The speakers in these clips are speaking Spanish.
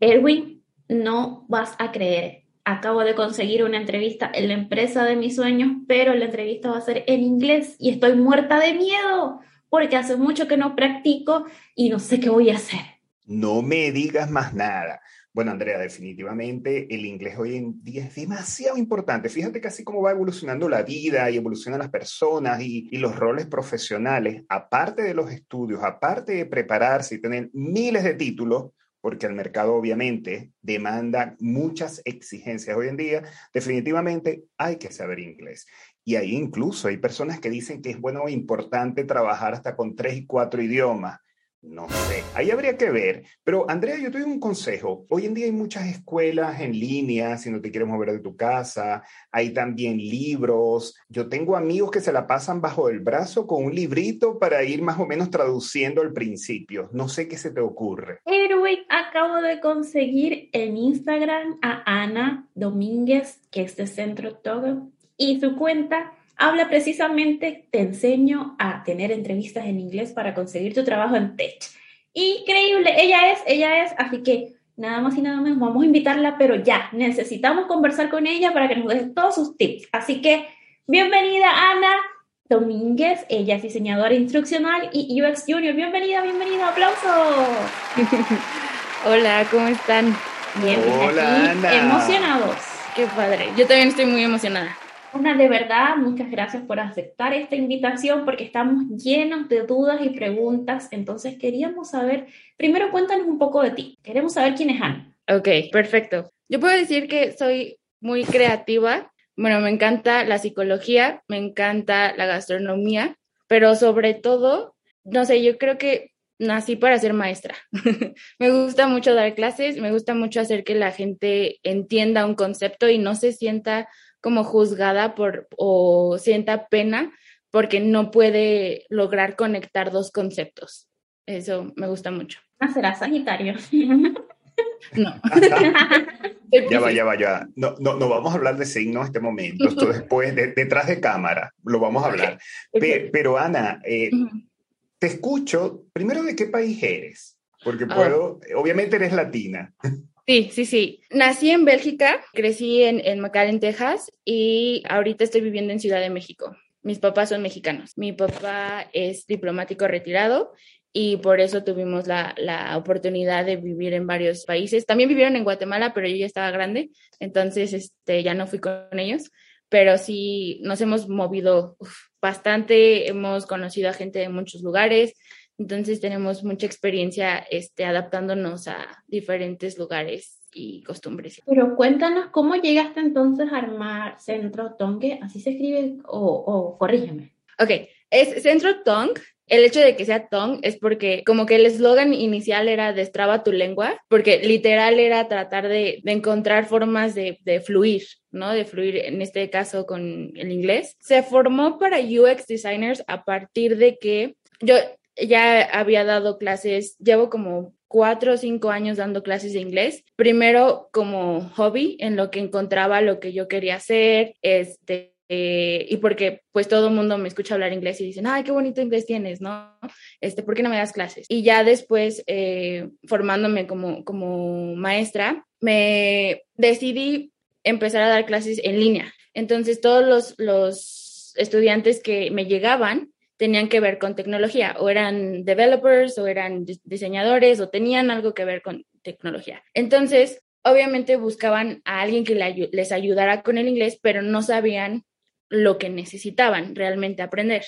Erwin, no vas a creer. Acabo de conseguir una entrevista en la empresa de mis sueños, pero la entrevista va a ser en inglés y estoy muerta de miedo porque hace mucho que no practico y no sé qué voy a hacer. No me digas más nada. Bueno, Andrea, definitivamente el inglés hoy en día es demasiado importante. Fíjate que así como va evolucionando la vida y evolucionan las personas y, y, los roles profesionales, aparte de los estudios, aparte de prepararse y tener miles de títulos, porque el mercado obviamente demanda muchas exigencias hoy en día, definitivamente hay que saber inglés. Y ahí incluso hay personas que dicen que es bueno o importante trabajar hasta con tres y cuatro idiomas. No sé, ahí habría que ver. Pero Andrea, yo te doy un consejo. Hoy en día hay muchas escuelas en línea, si no te quieres mover de tu casa. Hay también libros. Yo tengo amigos que se la pasan bajo el brazo con un librito para ir más o menos traduciendo al principio. No sé qué se te ocurre. Erwin, acabo de conseguir en Instagram a Ana Domínguez, que es de Centro Todo, y su cuenta habla precisamente, te enseño a tener entrevistas en inglés para conseguir tu trabajo en Tech. Increíble, ella es, ella es, así que nada más y nada menos, vamos a invitarla, pero ya, necesitamos conversar con ella para que nos dé todos sus tips. Así que, bienvenida Ana Domínguez, ella es diseñadora instruccional y UX Junior. Bienvenida, bienvenida, aplauso. Hola, ¿cómo están? Bien, Hola, aquí, Ana. emocionados. Qué padre. Yo también estoy muy emocionada. Ana, de verdad, muchas gracias por aceptar esta invitación porque estamos llenos de dudas y preguntas. Entonces queríamos saber, primero cuéntanos un poco de ti. Queremos saber quién es Ana. Ok, perfecto. Yo puedo decir que soy muy creativa. Bueno, me encanta la psicología, me encanta la gastronomía, pero sobre todo, no sé, yo creo que nací para ser maestra. me gusta mucho dar clases, me gusta mucho hacer que la gente entienda un concepto y no se sienta como juzgada por o sienta pena porque no puede lograr conectar dos conceptos. Eso me gusta mucho. Ah, será Sagitario. No. ya va, ya va, ya. No, no, no vamos a hablar de signos en este momento. Esto después, de, detrás de cámara, lo vamos a hablar. Okay. Pe, pero Ana, eh, uh -huh. te escucho. Primero, ¿de qué país eres? Porque puedo, obviamente eres latina. Sí, sí, sí. Nací en Bélgica, crecí en, en McAllen, Texas, y ahorita estoy viviendo en Ciudad de México. Mis papás son mexicanos. Mi papá es diplomático retirado y por eso tuvimos la, la, oportunidad de vivir en varios países. También vivieron en Guatemala, pero yo ya estaba grande, entonces este, ya no fui con ellos. Pero sí, nos hemos movido bastante, hemos conocido a gente de muchos lugares, entonces tenemos mucha experiencia este, adaptándonos a diferentes lugares y costumbres. Pero cuéntanos cómo llegaste entonces a armar Centro Tongue, así se escribe, o, o corrígeme. Ok, es Centro Tongue. El hecho de que sea Tongue es porque como que el eslogan inicial era destraba tu lengua, porque literal era tratar de, de encontrar formas de, de, fluir, ¿no? De fluir en este caso con el inglés. Se formó para UX designers a partir de que yo ya había dado clases, llevo como cuatro o cinco años dando clases de inglés, primero como hobby, en lo que encontraba lo que yo quería hacer, este, eh, y porque pues todo el mundo me escucha hablar inglés y dicen, ay, qué bonito inglés tienes, ¿no? Este, ¿por qué no me das clases? Y ya después, eh, formándome como, como maestra, me decidí empezar a dar clases en línea. Entonces, todos los, los estudiantes que me llegaban tenían que ver con tecnología, o eran developers, o eran diseñadores, o tenían algo que ver con tecnología. Entonces, obviamente buscaban a alguien que les ayudara con el inglés, pero no sabían lo que necesitaban realmente aprender.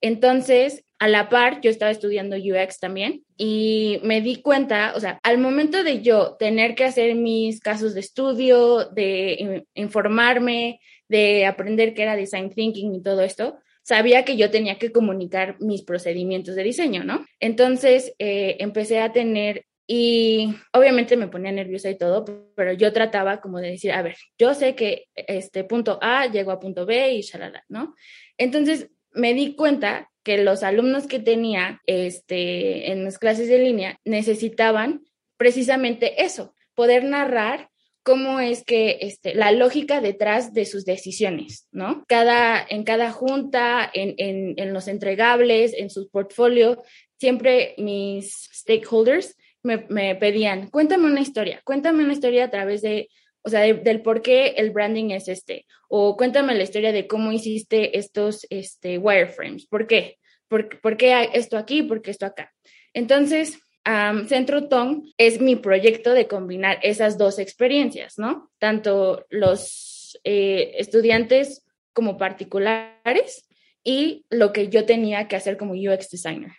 Entonces, a la par, yo estaba estudiando UX también y me di cuenta, o sea, al momento de yo tener que hacer mis casos de estudio, de informarme, de aprender qué era design thinking y todo esto, sabía que yo tenía que comunicar mis procedimientos de diseño, ¿no? Entonces eh, empecé a tener y obviamente me ponía nerviosa y todo, pero yo trataba como de decir, a ver, yo sé que este punto A llegó a punto B y shalala, ¿no? Entonces me di cuenta que los alumnos que tenía este, en las clases de línea necesitaban precisamente eso, poder narrar cómo es que este, la lógica detrás de sus decisiones, ¿no? Cada, en cada junta, en, en, en los entregables, en su portfolio, siempre mis stakeholders me, me, pedían, cuéntame una historia, cuéntame una historia a través de, o sea, de, del por qué el branding es este, o cuéntame la historia de cómo hiciste estos este, wireframes, ¿por qué? ¿Por, por qué esto aquí? ¿Por qué esto acá? Entonces, um, Centro Tong es mi proyecto de combinar esas dos experiencias, ¿no? Tanto los eh, estudiantes como particulares y lo que yo tenía que hacer como UX designer.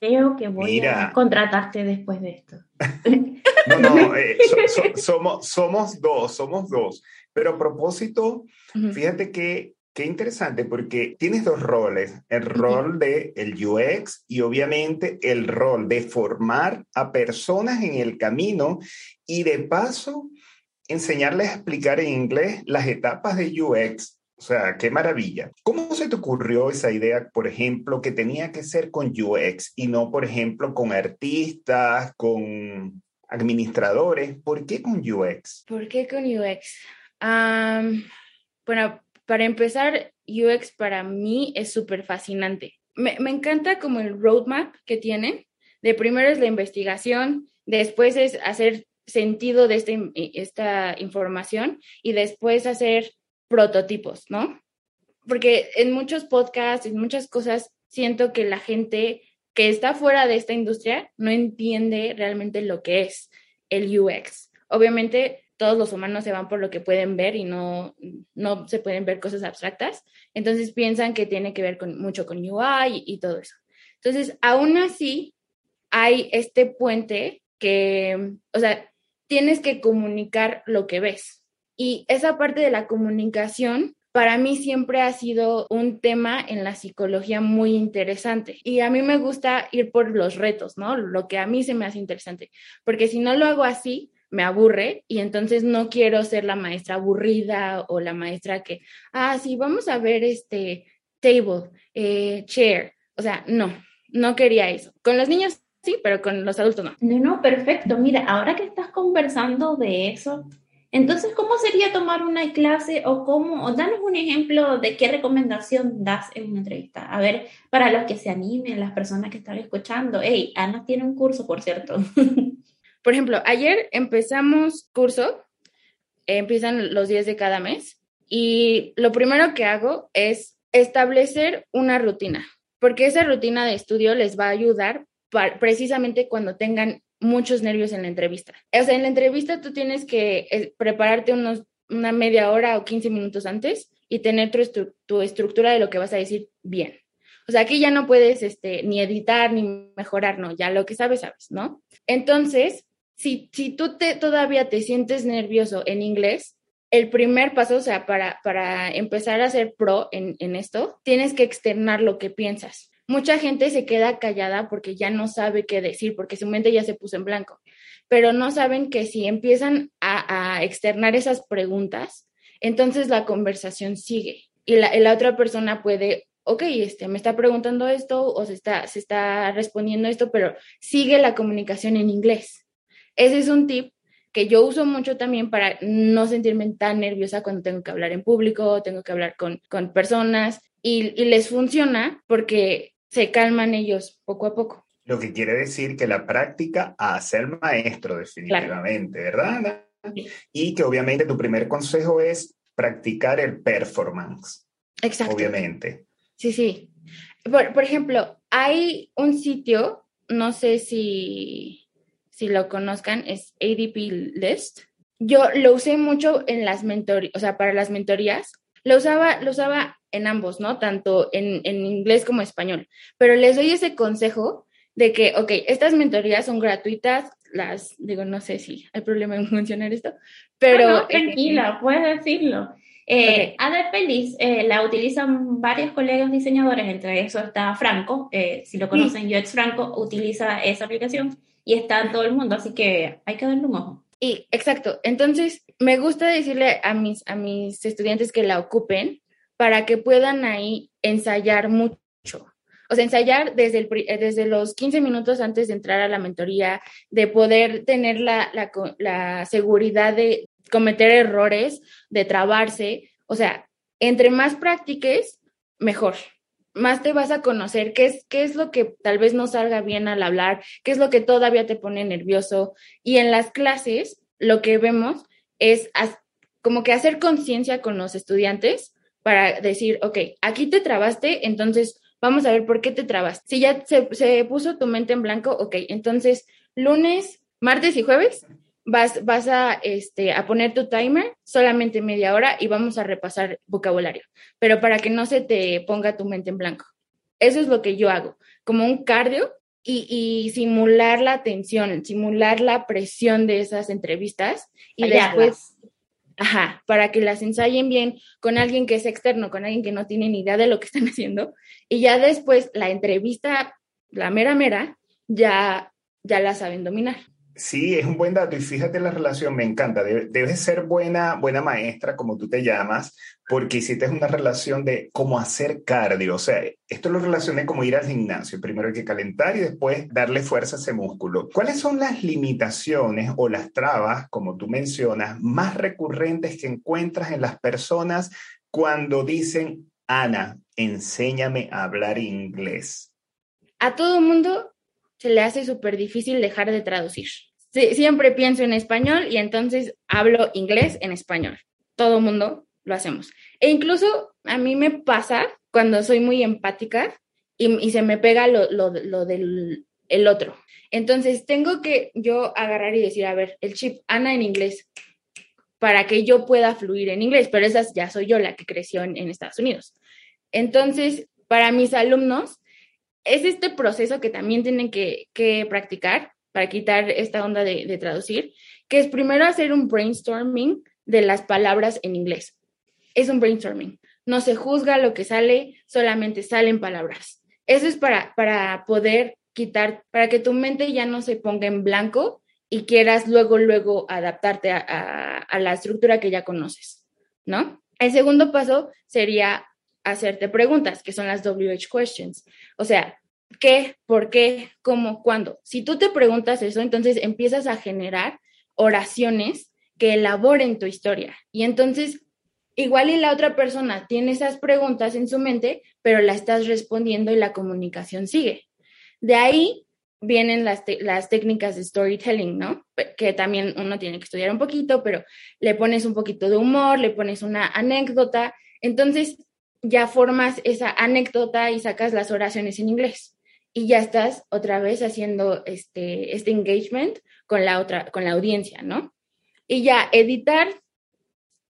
Creo que voy Mira. a contratarte después de esto. no, no, eh, so, so, somos, somos dos, somos dos. Pero a propósito, uh -huh. fíjate que Qué interesante, porque tienes dos roles, el rol de el UX y obviamente el rol de formar a personas en el camino y de paso enseñarles a explicar en inglés las etapas de UX. O sea, qué maravilla. ¿Cómo se te ocurrió esa idea, por ejemplo, que tenía que ser con UX y no, por ejemplo, con artistas, con administradores? ¿Por qué con UX? ¿Por qué con UX? Um, bueno, para empezar, UX para mí es súper fascinante. Me, encanta como el roadmap que tienen. De primero es la investigación, después es hacer sentido de este, esta información y después hacer prototipos, ¿no? Porque en muchos podcasts, en muchas cosas, siento que la gente que está fuera de esta industria no entiende realmente lo que es el UX. Obviamente todos los humanos se van por lo que pueden ver y no, no se pueden ver cosas abstractas. Entonces piensan que tiene que ver con, mucho con UI y, todo eso. Entonces, aún así, hay este puente que, o sea, tienes que comunicar lo que ves. Y esa parte de la comunicación para mí siempre ha sido un tema en la psicología muy interesante. Y a mí me gusta ir por los retos, ¿no? Lo que a mí se me hace interesante. Porque si no lo hago así, me aburre y entonces no quiero ser la maestra aburrida o la maestra que, ah, sí, vamos a ver este table, eh, chair. O sea, no, no quería eso. Con los niños sí, pero con los adultos no. No, no, perfecto. Mira, ahora que estás conversando de eso, entonces, ¿cómo sería tomar una clase o cómo, o danos un ejemplo de qué recomendación das en una entrevista? A ver, para los que se animen, las personas que están escuchando, hey, Ana tiene un curso, por cierto. Por ejemplo, ayer empezamos curso, eh, empiezan los días de cada mes y lo primero que hago es establecer una rutina, porque esa rutina de estudio les va a ayudar para, precisamente cuando tengan muchos nervios en la entrevista. O sea, en la entrevista tú tienes que eh, prepararte unos, una media hora o 15 minutos antes y tener tu, estru tu estructura de lo que vas a decir bien. O sea, aquí ya no puedes este, ni editar ni mejorar, no, ya lo que sabes, sabes, ¿no? Entonces, si, si tú te, todavía te sientes nervioso en inglés, el primer paso, o sea, para, para empezar a ser pro en, en esto, tienes que externar lo que piensas. Mucha gente se queda callada porque ya no sabe qué decir, porque su mente ya se puso en blanco, pero no saben que si empiezan a, a externar esas preguntas, entonces la conversación sigue y la, la otra persona puede ok, este, me está preguntando esto o se está, se está respondiendo esto, pero sigue la comunicación en inglés. Ese es un tip que yo uso mucho también para no sentirme tan nerviosa cuando tengo que hablar en público, tengo que hablar con, con personas y, y, les funciona porque se calman ellos poco a poco. Lo que quiere decir que la práctica hace el maestro definitivamente, claro. ¿verdad? Sí. Y que obviamente tu primer consejo es practicar el performance. Exacto. Obviamente. Sí, sí. Por, por ejemplo, hay un sitio, no sé si si lo conozcan, es ADP List. Yo lo usé mucho en las mentorías, o sea, para las mentorías. Lo usaba, lo usaba en ambos, ¿no? Tanto en, en inglés como español. Pero les doy ese consejo de que, ok, estas mentorías son gratuitas, las, digo, no sé si hay problema en mencionar esto, pero... No, no, tranquila, eh, puedes decirlo. Eh, okay. ADP List eh, la utilizan varios colegas diseñadores, entre eso está Franco, eh, si lo conocen, sí. UX Franco utiliza esa aplicación y está todo el mundo, así que hay que darle un ojo. Y exacto, entonces me gusta decirle a mis, a mis estudiantes que la ocupen para que puedan ahí ensayar mucho. O sea, ensayar desde, el, desde los 15 minutos antes de entrar a la mentoría, de poder tener la, la, la seguridad de, cometer errores, de trabarse. O sea, entre más practiques, mejor. Más te vas a conocer qué es, qué es lo que tal vez no salga bien al hablar, qué es lo que todavía te pone nervioso. Y en las clases, lo que vemos es como que hacer conciencia con los estudiantes para decir, ok, aquí te trabaste, entonces vamos a ver por qué te trabaste. Si ya se, se puso tu mente en blanco, ok, entonces lunes, martes y jueves vas, vas a, este, a poner tu timer solamente media hora y vamos a repasar vocabulario, pero para que no se te ponga tu mente en blanco. Eso es lo que yo hago, como un cardio y, y simular la tensión, simular la presión de esas entrevistas y después, ajá, para que las ensayen bien con alguien que es externo, con alguien que no tiene ni idea de lo que están haciendo y ya después la entrevista, la mera mera, ya, ya la saben dominar. Sí, es un buen dato y fíjate la relación, me encanta. debes ser buena, buena maestra, como tú te llamas, porque hiciste una relación de cómo hacer cardio. O sea, esto lo relacioné como ir al gimnasio. Primero hay que calentar y después darle fuerza a ese músculo. ¿Cuáles son las limitaciones o las trabas, como tú mencionas, más recurrentes que encuentras en las personas cuando dicen, Ana, enséñame a hablar inglés? A todo mundo se le hace súper difícil dejar de traducir siempre pienso en español y entonces hablo inglés en español. Todo mundo lo hacemos. E incluso a mí me pasa cuando soy muy empática y, se me pega lo, lo, lo del el otro. Entonces tengo que yo agarrar y decir, a ver, el chip Ana en inglés, para que yo pueda fluir en inglés, pero esa ya soy yo la que creció en Estados Unidos. Entonces, para mis alumnos, es este proceso que también tienen que, que practicar para quitar esta onda de, traducir, que es primero hacer un brainstorming de las palabras en inglés. Es un brainstorming. No se juzga lo que sale, solamente salen palabras. Eso es para, para poder quitar, para que tu mente ya no se ponga en blanco y quieras luego, luego adaptarte a, a la estructura que ya conoces, ¿no? El segundo paso sería hacerte preguntas, que son las WH questions. O sea, qué, por qué, cómo, cuándo. Si tú te preguntas eso, entonces empiezas a generar oraciones que elaboren tu historia. Y entonces, igual y la otra persona tiene esas preguntas en su mente, pero la estás respondiendo y la comunicación sigue. De ahí vienen las, las técnicas de storytelling, ¿no? Que también uno tiene que estudiar un poquito, pero le pones un poquito de humor, le pones una anécdota. Entonces, ya formas esa anécdota y sacas las oraciones en inglés y ya estás otra vez haciendo este, este engagement con la otra, con la audiencia, ¿no? Y ya editar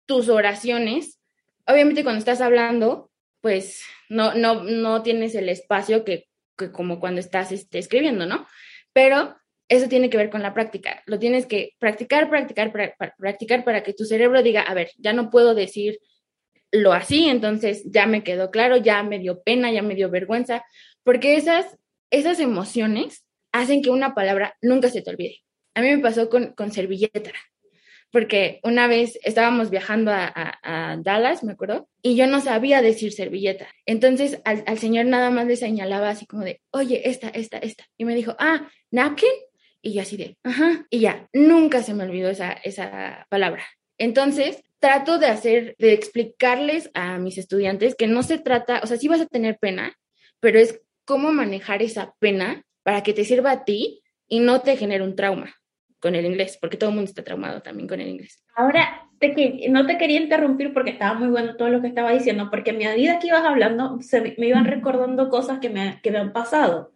tus oraciones, obviamente cuando estás hablando, pues no, no, no tienes el espacio que, como cuando estás este, escribiendo, ¿no? Pero eso tiene que ver con la práctica. Lo tienes que practicar, practicar, practicar para que tu cerebro diga, a ver, ya no puedo decir lo así, entonces ya me quedó claro, ya me dio pena, ya me dio vergüenza, porque esas esas emociones hacen que una palabra nunca se te olvide. A mí me pasó con, con servilleta, porque una vez estábamos viajando a, Dallas, me acuerdo, y yo no sabía decir servilleta. Entonces al, señor nada más le señalaba así como de, oye, esta, esta, esta. Y me dijo, ah, napkin. Y yo así de, ajá, y ya, nunca se me olvidó esa, esa palabra. Entonces, trato de hacer, de explicarles a mis estudiantes que no se trata, o sea, sí vas a tener pena, pero es cómo manejar esa pena para que te sirva a ti y no te genere un trauma con el inglés, porque todo el mundo está traumado también con el inglés. Ahora, te, no te quería interrumpir porque estaba muy bueno todo lo que estaba diciendo, porque a medida que ibas hablando, se me, iban recordando cosas que me, que me han pasado.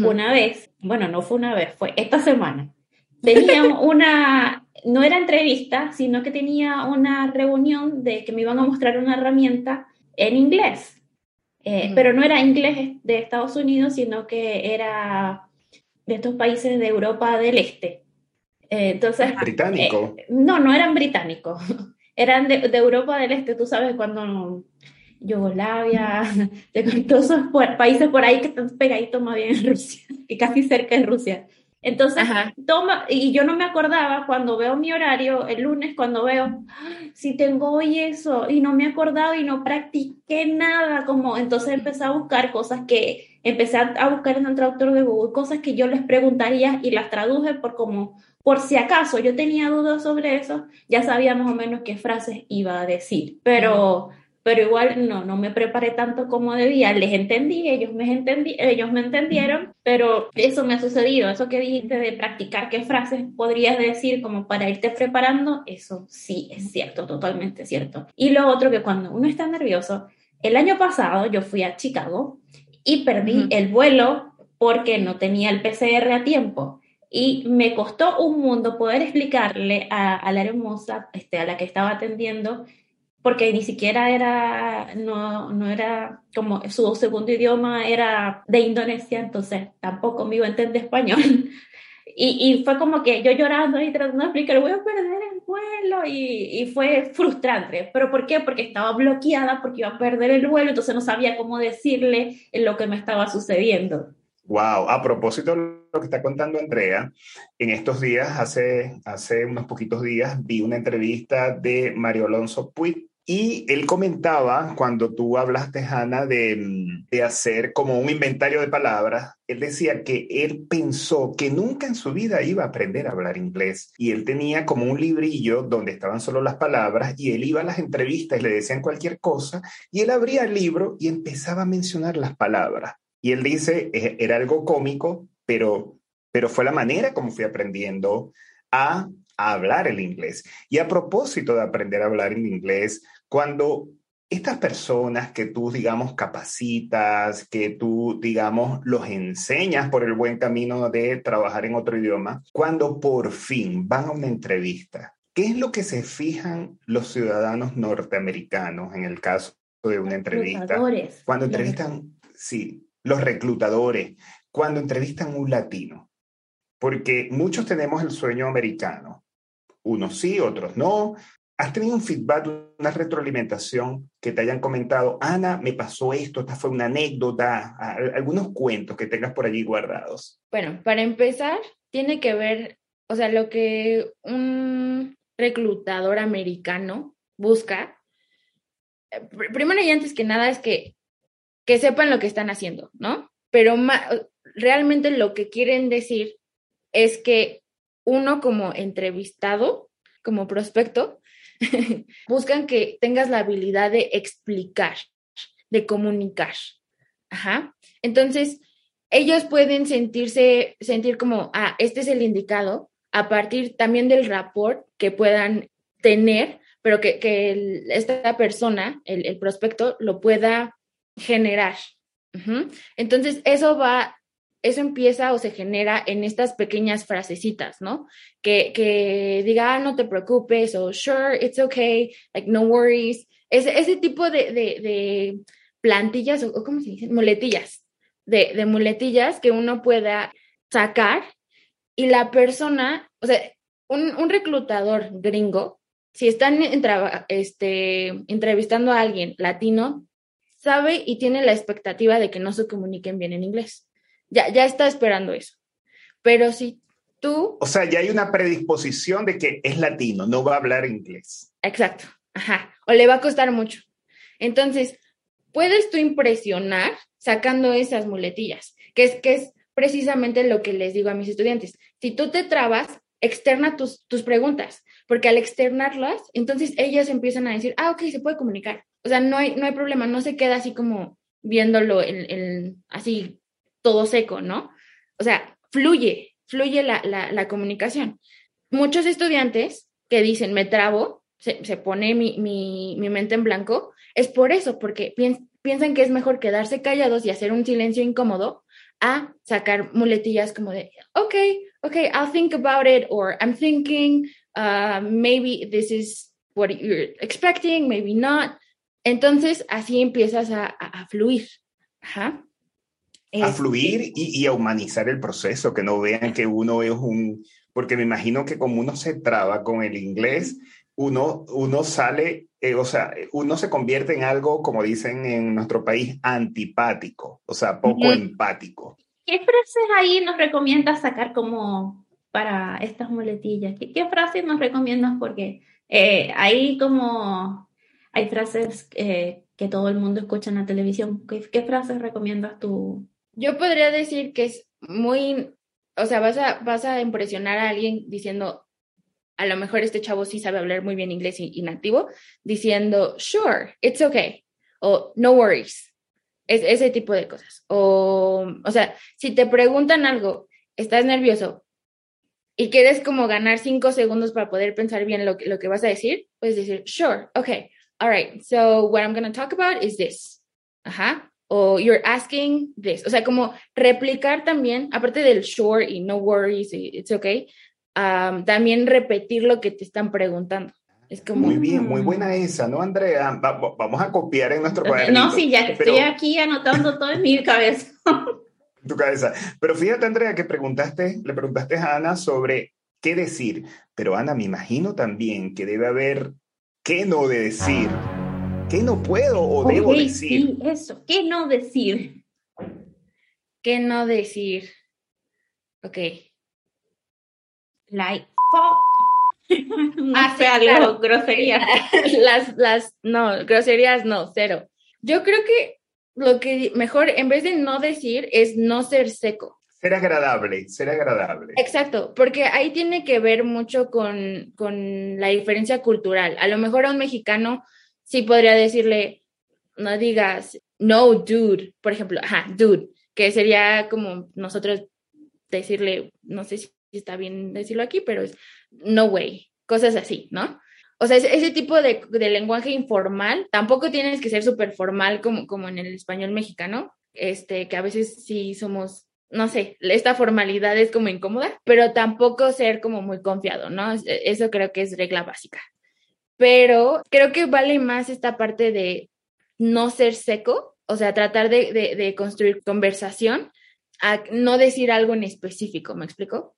Una vez, bueno, no fue una vez, fue esta semana. Tenía una, no era entrevista, sino que tenía una reunión de que me iban a mostrar una herramienta en inglés. Eh, pero no era inglés de Estados Unidos, sino que era de estos países de Europa del Este. Eh, entonces, ¿Británico? Eh, no, no eran británicos, eran de, Europa del Este, tú sabes, cuando Yugoslavia, de todos esos países por ahí que están pegaditos más bien en Rusia, y casi cerca de Rusia. Entonces, toma, y yo no me acordaba cuando veo mi horario, el lunes, cuando veo, si tengo hoy eso, y no me he acordado y no practiqué nada, como, entonces empecé a buscar cosas que, empecé a buscar en el traductor de Google, cosas que yo les preguntaría y las traduje por como, por si acaso yo tenía dudas sobre eso, ya sabía más o menos qué frases iba a decir, pero, pero igual no, no me preparé tanto como debía, les entendí, ellos me, entendí, ellos me entendieron, pero eso me ha sucedido, eso que dijiste de practicar qué frases podrías decir como para irte preparando, eso sí es cierto, totalmente cierto. Y lo otro que cuando uno está nervioso, el año pasado yo fui a Chicago y perdí el vuelo porque no tenía el PCR a tiempo. Y me costó un mundo poder explicarle a, la hermosa, este, a la que estaba atendiendo, porque ni siquiera era, no, no era como su segundo idioma era de Indonesia, entonces tampoco me iba a entender español. Y, y, fue como que yo llorando y tratando de explicar, voy a perder el vuelo y, y, fue frustrante. ¿Pero por qué? Porque estaba bloqueada, porque iba a perder el vuelo, entonces no sabía cómo decirle lo que me estaba sucediendo. Wow, a propósito de lo que está contando Andrea, en estos días, hace, hace unos poquitos días, vi una entrevista de Mario Alonso Puig y él comentaba, cuando tú hablaste, Hanna, de, de, hacer como un inventario de palabras, él decía que él pensó que nunca en su vida iba a aprender a hablar inglés. Y él tenía como un librillo donde estaban solo las palabras y él iba a las entrevistas y le decían cualquier cosa y él abría el libro y empezaba a mencionar las palabras. Y él dice, era algo cómico, pero, pero fue la manera como fui aprendiendo a, hablar el inglés. Y a propósito de aprender a hablar el inglés, cuando estas personas que tú, digamos, capacitas, que tú, digamos, los enseñas por el buen camino de trabajar en otro idioma, cuando por fin van a una entrevista, ¿qué es lo que se fijan los ciudadanos norteamericanos en el caso de una entrevista? Cuando entrevistan, sí, los reclutadores, cuando entrevistan un latino, porque muchos tenemos el sueño americano, unos sí, otros no. ¿Has tenido un feedback, una retroalimentación que te hayan comentado, Ana, me pasó esto, esta fue una anécdota, algunos cuentos que tengas por allí guardados? Bueno, para empezar, tiene que ver, o sea, lo que un reclutador americano busca, eh, primero y antes que nada es que que sepan lo que están haciendo, ¿no? Pero realmente lo que quieren decir es que uno como entrevistado, como prospecto, buscan que tengas la habilidad de explicar, de comunicar. Ajá. Entonces, ellos pueden sentirse, sentir como, ah, este es el indicado, a partir también del rapport que puedan tener, pero que, que esta persona, el, prospecto, lo pueda generar. Entonces, eso va, eso empieza o se genera en estas pequeñas frasecitas, ¿no? Que, diga, ah, no te preocupes, o sure, it's okay, like no worries. Ese, ese tipo de, de, plantillas, o, ¿cómo se dice? Muletillas, de, de muletillas que uno pueda sacar y la persona, o sea, un, un reclutador gringo, si están este, entrevistando a alguien latino, sabe y tiene la expectativa de que no se comuniquen bien en inglés. Ya, ya está esperando eso. Pero si tú... O sea, ya hay una predisposición de que es latino, no va a hablar inglés. Exacto, ajá. O le va a costar mucho. Entonces, puedes tú impresionar sacando esas muletillas, que es, que es precisamente lo que les digo a mis estudiantes. Si tú te trabas, externa tus, tus preguntas, porque al externarlas, entonces ellas empiezan a decir, ah, ok, se puede comunicar o sea, no hay, no hay problema, no se queda así como viéndolo en, así todo seco, ¿no? O sea, fluye, fluye la, la, comunicación. Muchos estudiantes que dicen, me trabo, se, se pone mi, mi, mi, mente en blanco, es por eso, porque piensan que es mejor quedarse callados y hacer un silencio incómodo a sacar muletillas como de, ok, ok, I'll think about it, or I'm thinking, uh, maybe this is what you're expecting, maybe not. Entonces, así empiezas a, fluir. A fluir y, a humanizar el proceso, que no vean que uno es un... Porque me imagino que como uno se traba con el inglés, uno, uno sale, eh, o sea, uno se convierte en algo, como dicen en nuestro país, antipático, o sea, poco empático. ¿Qué frases ahí nos recomiendas sacar como para estas muletillas? ¿Qué, frases nos recomiendas? Porque eh, ahí como hay frases eh, que todo el mundo escucha en la televisión. ¿Qué, frases recomiendas tú? Yo podría decir que es muy o sea, vas a, vas a impresionar a alguien diciendo, a lo mejor este chavo sí sabe hablar muy bien inglés y, nativo, diciendo, sure, it's okay, o no worries, es, ese tipo de cosas. O, o sea, si te preguntan algo, estás nervioso y quieres como ganar cinco segundos para poder pensar bien lo, que- lo que vas a decir, puedes decir, sure, okay, all right, so what I'm going to talk about is this. Ajá. O you're asking this. O sea, como replicar también, aparte del sure y no worries, y it's okay, um, también repetir lo que te están preguntando. Es como, Muy bien, muy buena esa, ¿no, Andrea? Va- va- vamos a copiar en nuestro cuadernito. No, sí, ya que Pero- estoy aquí anotando todo en mi cabeza. tu cabeza. Pero fíjate, Andrea, que preguntaste, le preguntaste a Ana sobre qué decir. Pero Ana, me imagino también que debe haber qué no de decir. ¿Qué no puedo o debo decir? sí, eso. ¿Qué no decir? ¿qué no decir? Ok. Like, fuck. no Ah, claro. grosería. las, las, no, groserías no, cero. Yo creo que lo que mejor, en vez de no decir, es no ser seco. Ser agradable, ser agradable. Exacto, porque ahí tiene que ver mucho con, con la diferencia cultural. A lo mejor a un mexicano sí podría decirle, no digas, no, dude, por ejemplo, ajá, dude, que sería como nosotros decirle, no sé si está bien decirlo aquí, pero es no way, cosas así, ¿no? O sea, ese, tipo de, de lenguaje informal, tampoco tienes que ser súper formal como, como en el español mexicano, este, que a veces sí somos, no sé, esta formalidad es como incómoda, pero tampoco ser como muy confiado, ¿no? Es- Eso creo que es regla básica. Pero creo que vale más esta parte de no ser seco, o sea, tratar de, de- de construir conversación, a no decir algo en específico, ¿me explico?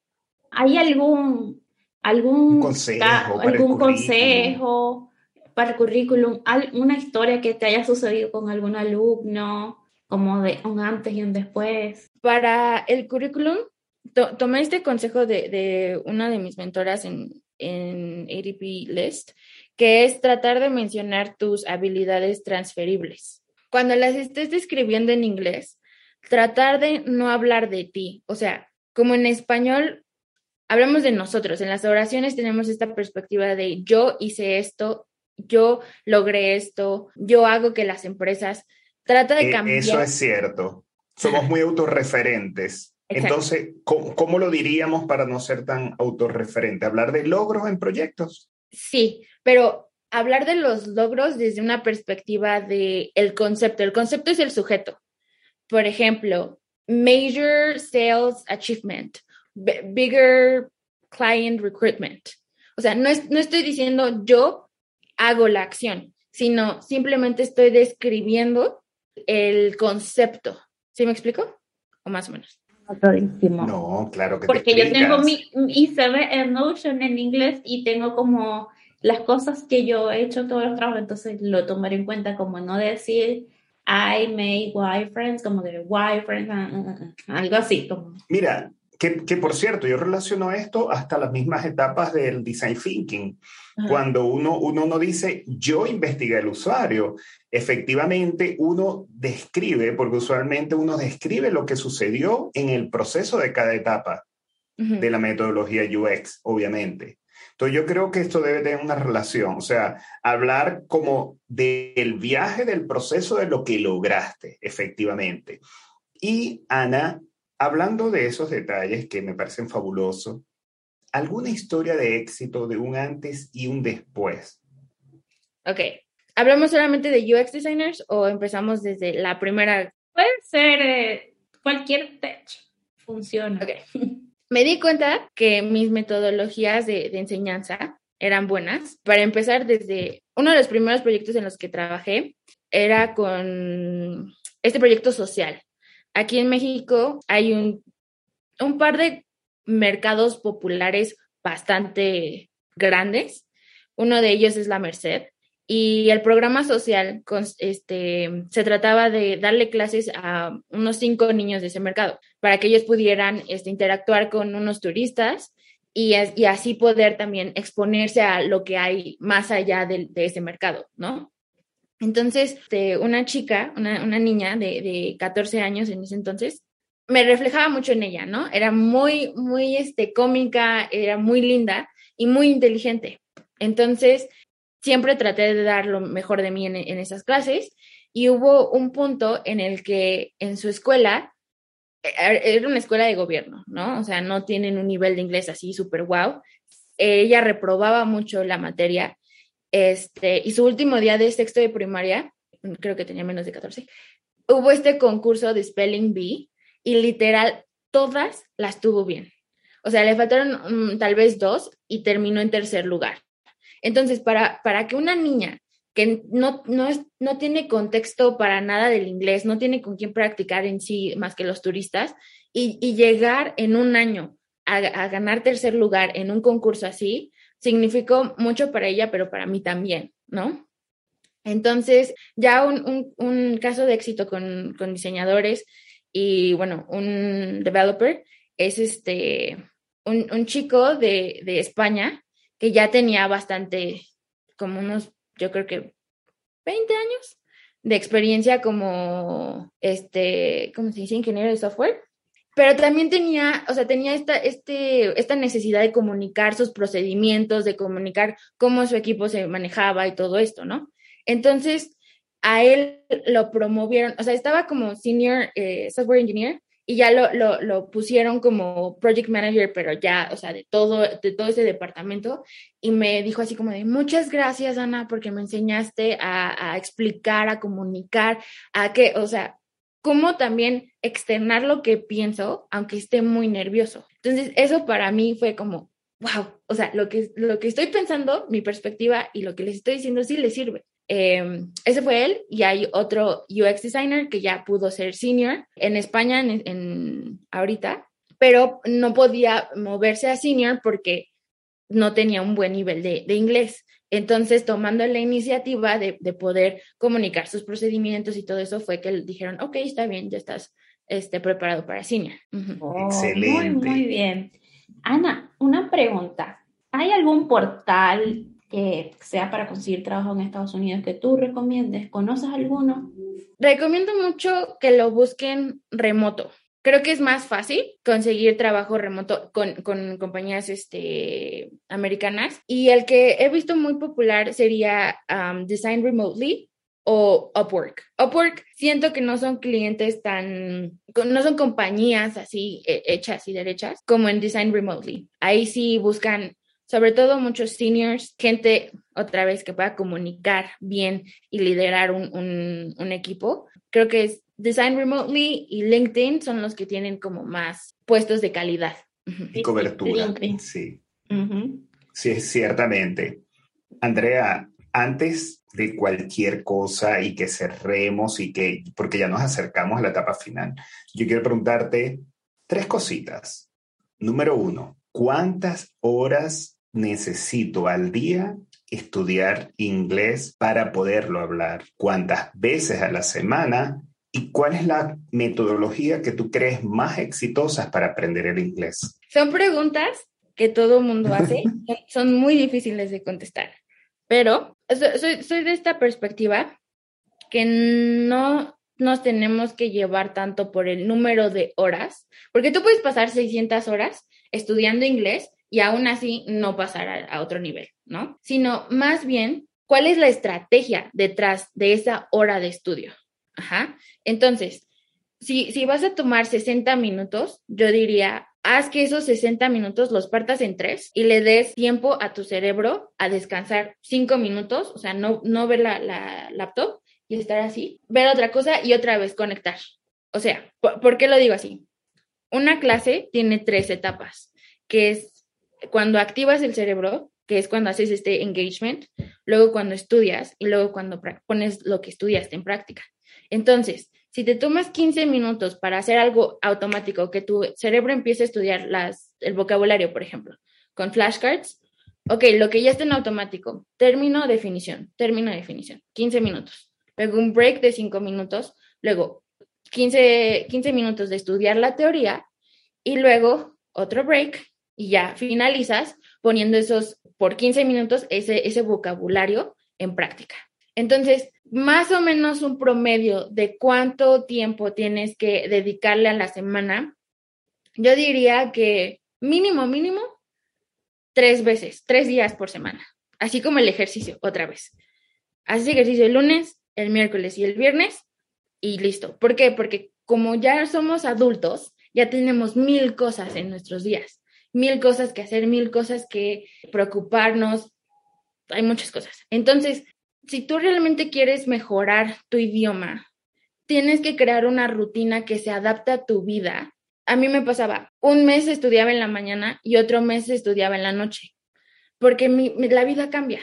¿Hay algún, algún, consejo para algún currículum. consejo para el currículum? Al- ¿Una historia que te haya sucedido con algún alumno? Como de un antes y un después. Para el currículum, to- tomé este consejo de, de una de mis mentoras en, en ADP List, que es tratar de mencionar tus habilidades transferibles. Cuando las estés describiendo en inglés, tratar de no hablar de ti. O sea, como en español hablamos de nosotros, en las oraciones tenemos esta perspectiva de yo hice esto, yo logré esto, yo hago que las empresas trata de cambiar. Eso es cierto. Somos muy autorreferentes. Exacto. Entonces, ¿cómo, cómo lo diríamos para no ser tan autorreferente? Hablar de logros en proyectos. Sí, pero hablar de los logros desde una perspectiva de el concepto. El concepto es el sujeto. Por ejemplo, major sales achievement, bigger client recruitment. O sea, no, es, no estoy diciendo yo hago la acción, sino simplemente estoy describiendo el concepto. ¿Sí me explico? O más o menos. Autorísimo. No, claro que te Porque yo tengo explicas. mi, hice en Notion en inglés y tengo como las cosas que yo he hecho todos los trabajos, entonces lo tomaré en cuenta como no decir I made wireframes, como de wireframes, ah, ah, ah, algo así, como Mira, que, que por cierto, yo relaciono esto hasta las mismas etapas del design thinking. Ajá. Cuando uno, uno no dice yo investigué el usuario, efectivamente uno describe, porque usualmente uno describe lo que sucedió en el proceso de cada etapa de la metodología UX, obviamente. Entonces yo creo que esto debe tener una relación, o sea, hablar como del viaje, del proceso de lo que lograste, efectivamente. Y Ana, hablando de esos detalles que me parecen fabulosos, ¿alguna historia de éxito de un antes y un después? Ok. ¿Hablamos solamente de UX designers o empezamos desde la primera? puede ser eh, cualquier tech, funciona. Ok. Me di cuenta que mis metodologías de, enseñanza eran buenas. Para empezar, desde uno de los primeros proyectos en los que trabajé era con este proyecto social. Aquí en México hay un par de mercados populares bastante grandes. Uno de ellos es la Merced. Y el programa social este, se trataba de darle clases a unos cinco niños de ese mercado para que ellos pudieran este, interactuar con unos turistas y, y así poder también exponerse a lo que hay más allá de, de ese mercado, ¿no? Entonces, este, una chica, una, una niña de, de 14 años en ese entonces, me reflejaba mucho en ella, ¿no? Era muy, muy este, cómica, era muy linda y muy inteligente. Entonces, siempre traté de dar lo mejor de mí en, esas clases y hubo un punto en el que en su escuela, e, era una escuela de gobierno, ¿no? O sea, no tienen un nivel de inglés así súper guau. Ella reprobaba mucho la materia. Este, y su último día de sexto de primaria, creo que tenía menos de 14, hubo este concurso de Spelling Bee y literal todas las tuvo bien. O sea, le faltaron mm, tal vez dos y terminó en tercer lugar. Entonces, para, para que una niña que no, no, es, no tiene contexto para nada del inglés, no tiene con quién practicar en sí más que los turistas, y, y llegar en un año a, a, ganar tercer lugar en un concurso así, significó mucho para ella, pero para mí también, ¿no? Entonces, ya un, un, caso de éxito con, con, diseñadores y, bueno, un developer es este, un, un chico de, de España que ya tenía bastante, como unos yo creo que 20 años de experiencia como, este, ¿cómo se dice? Ingeniero de software. Pero también tenía, o sea, tenía esta, este, esta necesidad de comunicar sus procedimientos, de comunicar cómo su equipo se manejaba y todo esto, ¿no? Entonces, a él lo promovieron, o sea, estaba como senior eh, software engineer y ya lo, lo, pusieron como project manager, pero ya, o sea, de todo, de todo ese departamento. Y me dijo así como de, muchas gracias, Ana, porque me enseñaste a, a explicar, a comunicar, a que, o sea, cómo también externar lo que pienso, aunque esté muy nervioso. Entonces, eso para mí fue como, wow, o sea, lo que, lo que estoy pensando, mi perspectiva y lo que les estoy diciendo sí les sirve. Eh, ese fue él y hay otro UX designer que ya pudo ser senior en España en, en, ahorita, pero no podía moverse a senior porque no tenía un buen nivel de, de inglés. Entonces, tomando la iniciativa de, de, poder comunicar sus procedimientos y todo eso, fue que dijeron, ok, está bien, ya estás este, preparado para senior. Uh -huh. oh, Excelente. Muy, muy bien. Ana, una pregunta. ¿Hay algún portal que sea para conseguir trabajo en Estados Unidos que tú recomiendes? ¿Conoces alguno? Recomiendo mucho que lo busquen remoto. Creo que es más fácil conseguir trabajo remoto con, con compañías este, americanas. Y el que he visto muy popular sería um, Design Remotely o Upwork. Upwork siento que no son clientes tan, no son compañías así hechas y derechas como en Design Remotely. Ahí sí buscan sobre todo muchos seniors, gente otra vez que pueda comunicar bien y liderar un, un, un, equipo. Creo que es Design Remotely y LinkedIn son los que tienen como más puestos de calidad. Y cobertura. Sí. Uh -huh. Sí, ciertamente. Andrea, antes de cualquier cosa y que cerremos y que, porque ya nos acercamos a la etapa final, yo quiero preguntarte tres cositas. Número uno, ¿cuántas horas necesito al día estudiar inglés para poderlo hablar? ¿Cuántas veces a la semana? ¿Y cuál es la metodología que tú crees más exitosas para aprender el inglés? Son preguntas que todo mundo hace, son muy difíciles de contestar, pero soy, soy de esta perspectiva que no nos tenemos que llevar tanto por el número de horas, porque tú puedes pasar 600 horas estudiando inglés y aún así no pasar a, otro nivel, ¿no? Sino más bien, ¿cuál es la estrategia detrás de esa hora de estudio? Ajá. Entonces, si, si vas a tomar 60 minutos, yo diría, haz que esos 60 minutos los partas en tres y le des tiempo a tu cerebro a descansar cinco minutos, o sea, no, no ver la, la laptop y estar así, ver otra cosa y otra vez conectar. O sea, ¿por, ¿por qué lo digo así? Una clase tiene tres etapas, que es cuando activas el cerebro, que es cuando haces este engagement, luego cuando estudias y luego cuando pones lo que estudiaste en práctica. Entonces, si te tomas 15 minutos para hacer algo automático, que tu cerebro empiece a estudiar las, el vocabulario, por ejemplo, con flashcards, ok, lo que ya está en automático, término, definición, término, definición, 15 minutos. Luego un break de 5 minutos, luego 15, 15 minutos de estudiar la teoría y luego otro break y ya finalizas poniendo esos por 15 minutos ese, ese vocabulario en práctica. Entonces, más o menos un promedio de cuánto tiempo tienes que dedicarle a la semana, yo diría que mínimo, mínimo, tres veces, tres días por semana, así como el ejercicio, otra vez. Haces ejercicio el lunes, el miércoles y el viernes y listo. ¿Por qué? Porque como ya somos adultos, ya tenemos mil cosas en nuestros días, mil cosas que hacer, mil cosas que preocuparnos, hay muchas cosas. Entonces, si tú realmente quieres mejorar tu idioma, tienes que crear una rutina que se adapte a tu vida. A mí me pasaba, un mes estudiaba en la mañana y otro mes estudiaba en la noche, porque la vida cambia,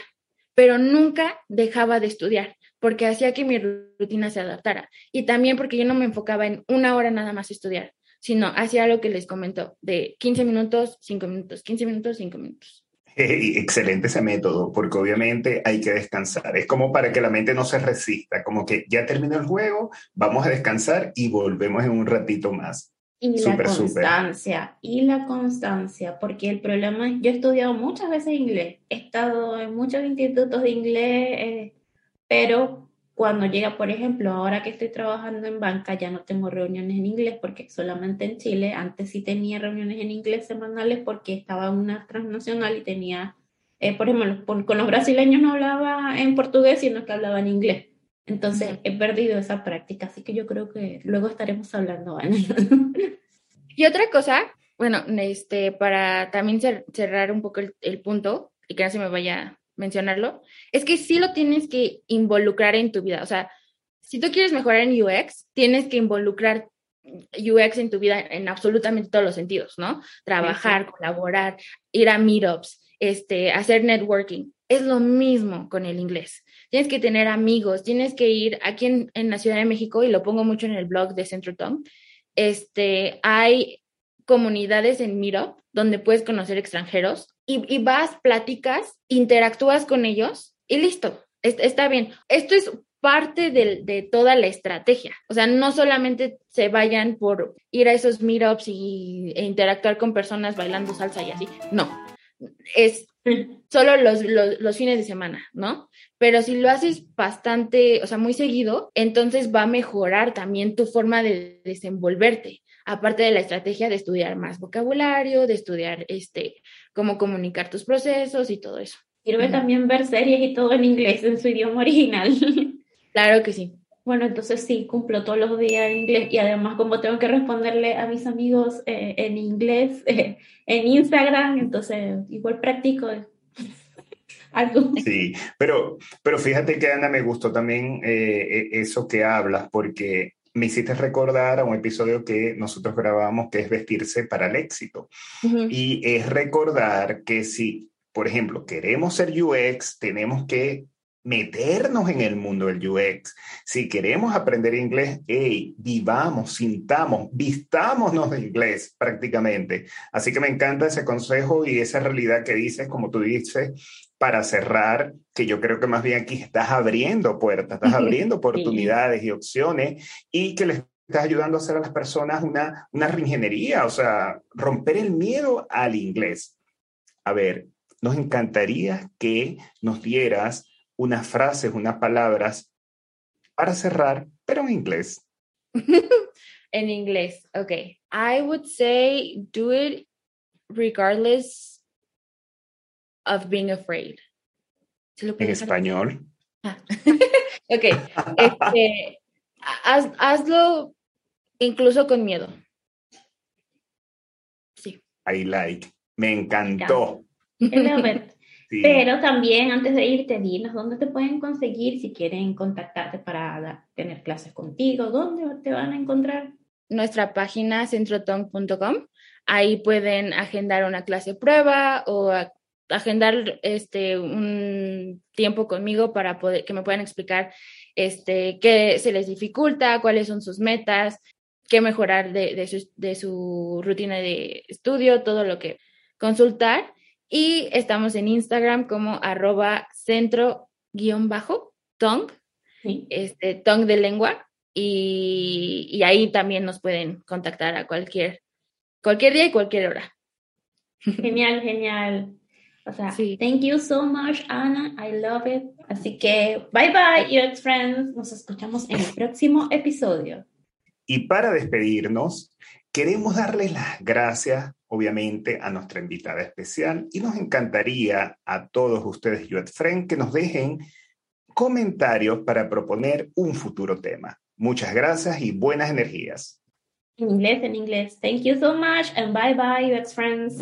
pero nunca dejaba de estudiar porque hacía que mi rutina se adaptara. Y también porque yo no me enfocaba en una hora nada más estudiar, sino hacía lo que les comentó, de 15 minutos, 5 minutos, 15 minutos, 5 minutos. excelente ese método, porque obviamente hay que descansar. Es como para que la mente no se resista, como que ya terminó el juego, vamos a descansar y volvemos en un ratito más. Y la constancia, y la constancia, porque el problema es, yo he estudiado muchas veces inglés, he estado en muchos institutos de inglés, eh, pero cuando llega, por ejemplo, ahora que estoy trabajando en banca, ya no tengo reuniones en inglés porque solamente en Chile, antes sí tenía reuniones en inglés semanales porque estaba en una transnacional y tenía, eh, por ejemplo, con los brasileños no hablaba en portugués, sino que hablaba en inglés. Entonces he perdido esa práctica, así que yo creo que luego estaremos hablando. y otra cosa, bueno, este, para también cerrar un poco el, el punto y que no se me vaya mencionarlo, es que sí lo tienes que involucrar en tu vida. O sea, si tú quieres mejorar en UX, tienes que involucrar UX en tu vida en absolutamente todos los sentidos, ¿no? Trabajar, colaborar, ir a meetups, este, hacer networking. Es lo mismo con el inglés. Tienes que tener amigos, tienes que ir aquí en, en la Ciudad de México, y lo pongo mucho en el blog de Centro Tom, este, hay comunidades en Meetup donde puedes conocer extranjeros y, vas, platicas, interactúas con ellos y listo, está bien. Esto es parte de, toda la estrategia. O sea, no solamente se vayan por ir a esos meetups y, e interactuar con personas bailando salsa y así. No, es solo los, los, fines de semana, ¿no? Pero si lo haces bastante, o sea, muy seguido, entonces va a mejorar también tu forma de desenvolverte aparte de la estrategia de estudiar más vocabulario, de estudiar este, cómo comunicar tus procesos y todo eso. Sirve también ver series y todo en inglés, en su idioma original. Claro que sí. Bueno, entonces sí, cumplo todos los días en inglés y además como tengo que responderle a mis amigos eh, en inglés eh, en Instagram, entonces igual practico algo. Sí, pero, pero fíjate que Ana, me gustó también eh, eso que hablas porque me hiciste recordar a un episodio que nosotros grabamos que es vestirse para el éxito. Y es recordar que si, por ejemplo, queremos ser UX, tenemos que meternos en el mundo del UX. Si queremos aprender inglés, hey, vivamos, sintamos, vistámonos de inglés prácticamente. Así que me encanta ese consejo y esa realidad que dices, como tú dices, para cerrar, que yo creo que más bien aquí estás abriendo puertas, estás abriendo oportunidades y opciones y que les estás ayudando a hacer a las personas una, una reingeniería, o sea, romper el miedo al inglés. A ver, nos encantaría que nos dieras unas frases, unas palabras para cerrar, pero en inglés. en inglés, ok. I would say do it regardless of being afraid. ¿En español? Ah. ok. Este, hazlo incluso con miedo. Sí. I like. Me encantó. Pero también antes de irte, dinos dónde te pueden conseguir si quieren contactarte para tener clases contigo, dónde te van a encontrar. Nuestra página centrotong.com. Ahí pueden agendar una clase prueba o agendar este un tiempo conmigo para poder que me puedan explicar este qué se les dificulta, cuáles son sus metas, qué mejorar de, de, su, de su rutina de estudio, todo lo que consultar. Y estamos en Instagram como arroba centro guion bajo, tong, este, tong de lengua. Y, y, ahí también nos pueden contactar a cualquier, cualquier día y cualquier hora. Genial, genial. O sea, thank you so much, Ana. I love it. Así que bye bye, UX Friends. Nos escuchamos en el próximo episodio. Y para despedirnos, queremos darles las gracias, obviamente, a nuestra invitada especial y nos encantaría a todos ustedes, UX Friends, que nos dejen comentarios para proponer un futuro tema. Muchas gracias y buenas energías. En inglés, en inglés. Thank you so much and bye bye, UX Friends.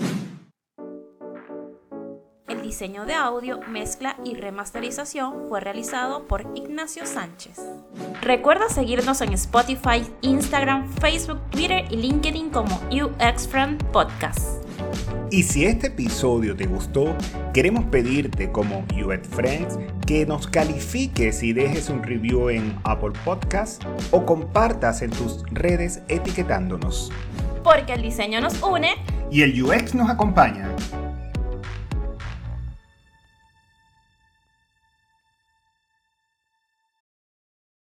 Diseño de audio, mezcla y remasterización fue realizado por Ignacio Sánchez. Recuerda seguirnos en Spotify, Instagram, Facebook, Twitter y LinkedIn como UX Friend Podcast. Y si este episodio te gustó, queremos pedirte como UX Friends que nos califiques y dejes un review en Apple Podcast o compartas en tus redes etiquetándonos. Porque el diseño nos une y el UX nos acompaña.